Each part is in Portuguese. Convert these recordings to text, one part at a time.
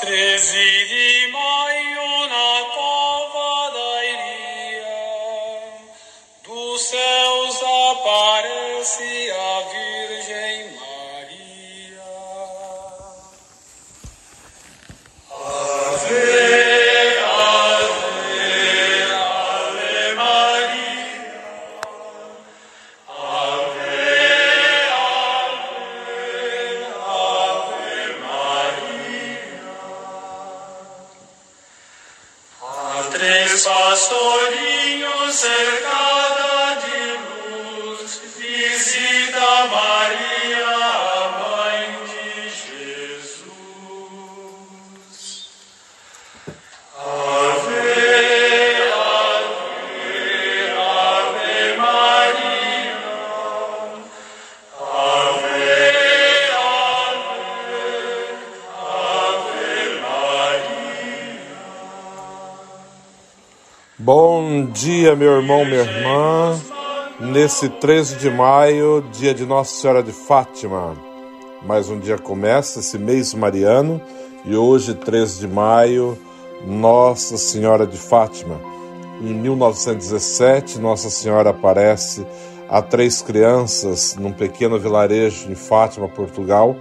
13 de maio Bom dia, meu irmão, minha irmã. Nesse 13 de maio, dia de Nossa Senhora de Fátima. Mais um dia começa, esse mês mariano, e hoje, 13 de maio, Nossa Senhora de Fátima. Em 1917, Nossa Senhora aparece a três crianças num pequeno vilarejo em Fátima, Portugal,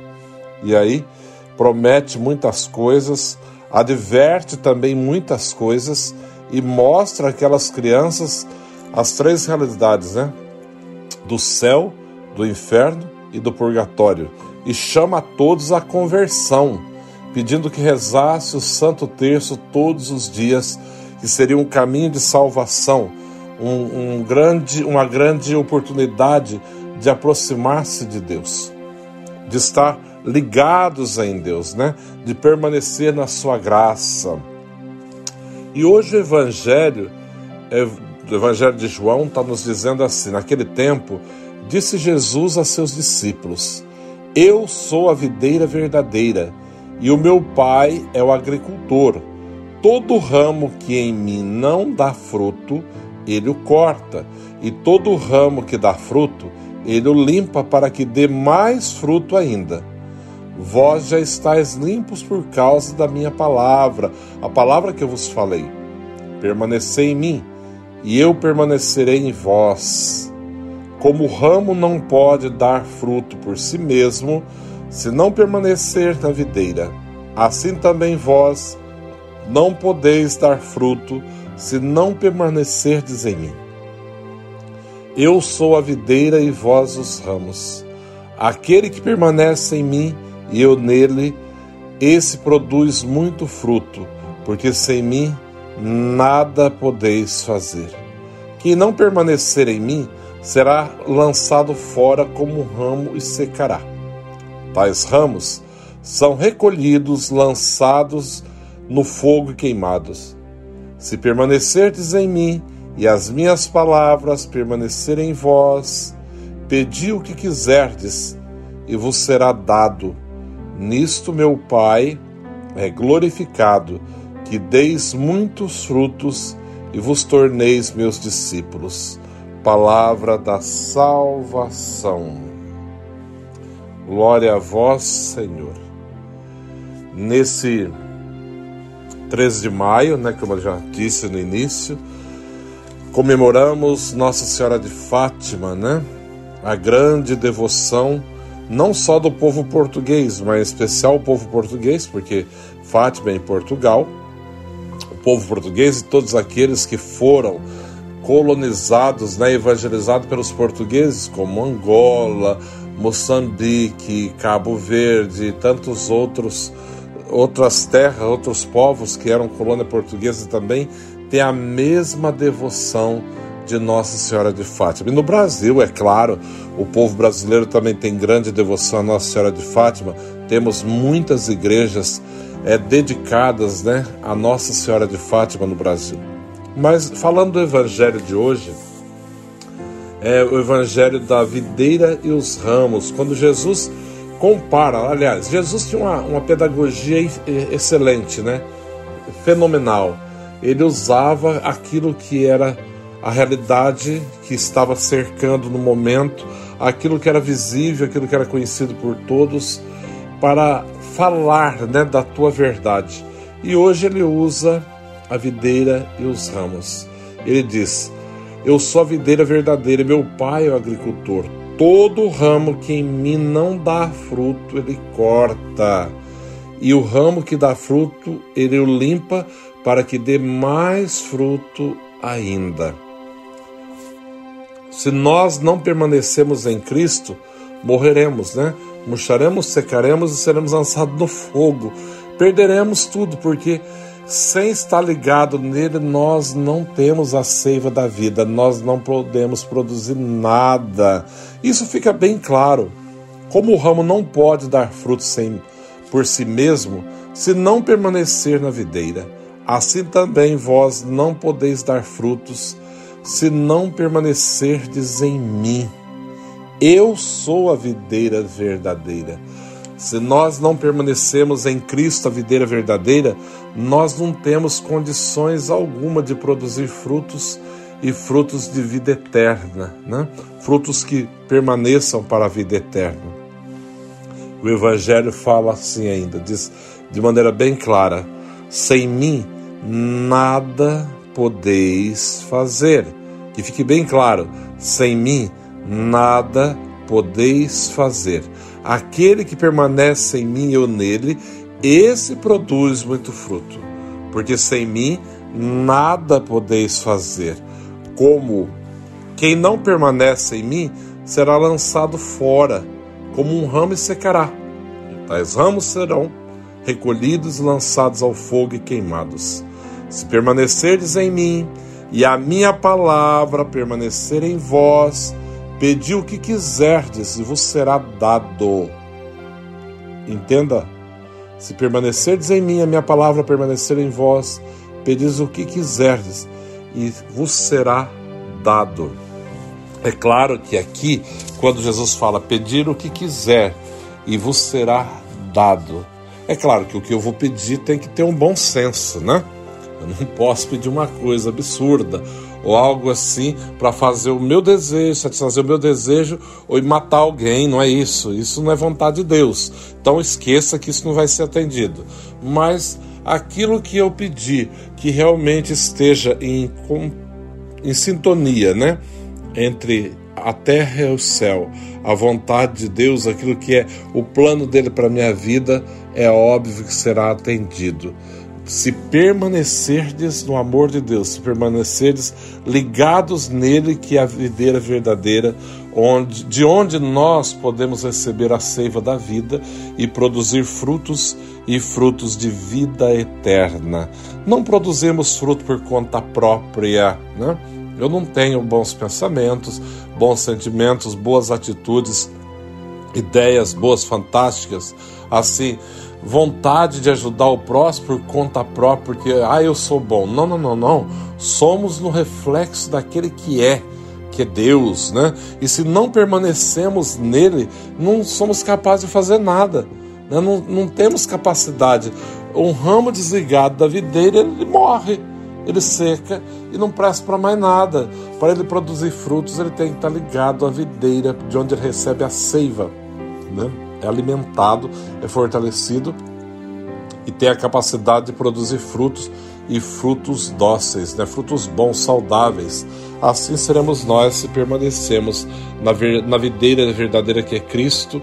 e aí promete muitas coisas, adverte também muitas coisas e mostra aquelas crianças as três realidades, né? Do céu, do inferno e do purgatório, e chama a todos à conversão, pedindo que rezasse o Santo Terço todos os dias, que seria um caminho de salvação, um, um grande, uma grande oportunidade de aproximar-se de Deus, de estar ligados em Deus, né? De permanecer na sua graça. E hoje o Evangelho, é, o Evangelho de João está nos dizendo assim: naquele tempo, disse Jesus a seus discípulos: Eu sou a videira verdadeira e o meu Pai é o agricultor. Todo ramo que em mim não dá fruto, ele o corta, e todo ramo que dá fruto, ele o limpa para que dê mais fruto ainda. Vós já estáis limpos por causa da minha palavra, a palavra que eu vos falei. Permanecei em mim, e eu permanecerei em vós. Como o ramo não pode dar fruto por si mesmo, se não permanecer na videira, assim também vós não podeis dar fruto se não permanecerdes em mim. Eu sou a videira e vós os ramos. Aquele que permanece em mim e eu nele, esse produz muito fruto, porque sem mim nada podeis fazer. Quem não permanecer em mim será lançado fora como um ramo e secará. Tais ramos são recolhidos, lançados no fogo e queimados. Se permanecerdes em mim e as minhas palavras permanecerem em vós, pedi o que quiserdes e vos será dado. Nisto meu Pai é glorificado, que deis muitos frutos e vos torneis meus discípulos. Palavra da salvação. Glória a vós, Senhor. Nesse 13 de maio, né, como eu já disse no início, comemoramos Nossa Senhora de Fátima, né? A grande devoção não só do povo português, mas em especial o povo português, porque Fátima é em Portugal. O povo português e todos aqueles que foram colonizados, né, evangelizados pelos portugueses, como Angola, Moçambique, Cabo Verde e tantos outros outras terras, outros povos que eram colônia portuguesa também têm a mesma devoção de Nossa Senhora de Fátima. E no Brasil, é claro, o povo brasileiro também tem grande devoção a Nossa Senhora de Fátima. Temos muitas igrejas é, dedicadas né, a Nossa Senhora de Fátima no Brasil. Mas falando do Evangelho de hoje, é o Evangelho da videira e os ramos, quando Jesus compara, aliás, Jesus tinha uma, uma pedagogia excelente, né? fenomenal. Ele usava aquilo que era a realidade que estava cercando no momento, aquilo que era visível, aquilo que era conhecido por todos, para falar né, da tua verdade. E hoje ele usa a videira e os ramos. Ele diz: Eu sou a videira verdadeira, meu pai é o agricultor. Todo ramo que em mim não dá fruto, ele corta. E o ramo que dá fruto, ele o limpa para que dê mais fruto ainda. Se nós não permanecemos em Cristo, morreremos, né? Murcharemos, secaremos e seremos lançados no fogo. Perderemos tudo, porque sem estar ligado nele, nós não temos a seiva da vida, nós não podemos produzir nada. Isso fica bem claro. Como o ramo não pode dar frutos sem, por si mesmo, se não permanecer na videira, assim também vós não podeis dar frutos se não permanecerdes em mim. Eu sou a videira verdadeira. Se nós não permanecemos em Cristo, a videira verdadeira, nós não temos condições alguma de produzir frutos e frutos de vida eterna, né? frutos que permaneçam para a vida eterna. O Evangelho fala assim ainda, diz de maneira bem clara: sem mim nada podeis fazer. Que fique bem claro: sem mim nada podeis fazer. Aquele que permanece em mim e eu nele, esse produz muito fruto. Porque sem mim nada podeis fazer. Como quem não permanece em mim será lançado fora, como um ramo e secará. E tais ramos serão recolhidos lançados ao fogo e queimados. Se permanecerdes em mim e a minha palavra permanecer em vós, Pedi o que quiserdes e vos será dado. Entenda? Se permanecerdes em mim, a minha palavra permanecer em vós, pedis o que quiserdes e vos será dado. É claro que aqui, quando Jesus fala pedir o que quiser e vos será dado, é claro que o que eu vou pedir tem que ter um bom senso, né? Eu não posso pedir uma coisa absurda ou algo assim para fazer o meu desejo, satisfazer o meu desejo ou matar alguém, não é isso. Isso não é vontade de Deus. Então esqueça que isso não vai ser atendido. Mas aquilo que eu pedi que realmente esteja em, em sintonia, né? Entre a terra e o céu, a vontade de Deus, aquilo que é o plano dele para minha vida, é óbvio que será atendido se permanecerdes no amor de Deus, se permanecerdes ligados nele, que é a videira verdadeira, onde, de onde nós podemos receber a seiva da vida e produzir frutos e frutos de vida eterna. Não produzimos fruto por conta própria, né? Eu não tenho bons pensamentos, bons sentimentos, boas atitudes, ideias boas, fantásticas, assim vontade de ajudar o próximo por conta própria, porque ah, eu sou bom. Não, não, não, não. Somos no reflexo daquele que é, que é Deus, né? E se não permanecemos nele, não somos capazes de fazer nada. Né? Não, não temos capacidade. Um ramo desligado da videira, ele morre, ele seca e não presta para mais nada. Para ele produzir frutos, ele tem que estar ligado à videira de onde ele recebe a seiva. Né? É alimentado, é fortalecido e tem a capacidade de produzir frutos e frutos dóceis, né? frutos bons, saudáveis. Assim seremos nós se permanecemos na, ver, na videira verdadeira que é Cristo,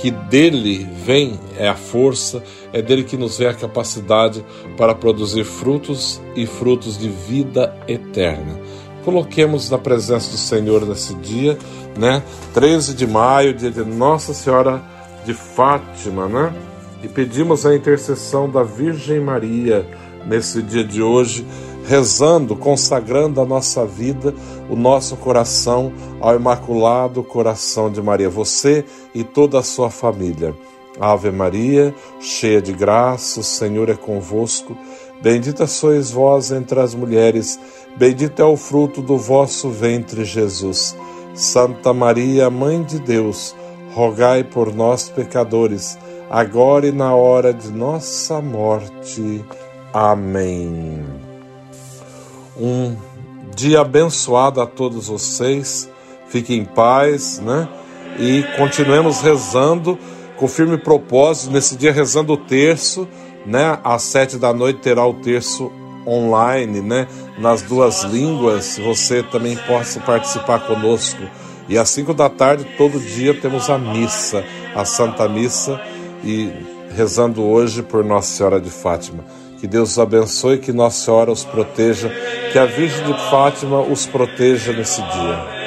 que dele vem é a força, é dele que nos vem a capacidade para produzir frutos e frutos de vida eterna. Coloquemos na presença do Senhor nesse dia, né? 13 de maio, dia de Nossa Senhora de Fátima, né? E pedimos a intercessão da Virgem Maria nesse dia de hoje, rezando, consagrando a nossa vida, o nosso coração ao Imaculado Coração de Maria, você e toda a sua família. Ave Maria, cheia de graça, o Senhor é convosco. Bendita sois vós entre as mulheres, bendito é o fruto do vosso ventre, Jesus. Santa Maria, Mãe de Deus, rogai por nós, pecadores, agora e na hora de nossa morte. Amém. Um dia abençoado a todos vocês. Fiquem em paz, né? E continuemos rezando com firme propósito, nesse dia rezando o terço, né? Às sete da noite terá o terço online, né? Nas duas línguas, você também possa participar conosco. E às cinco da tarde, todo dia, temos a missa, a Santa Missa, e rezando hoje por Nossa Senhora de Fátima. Que Deus os abençoe, que Nossa Senhora os proteja, que a Virgem de Fátima os proteja nesse dia.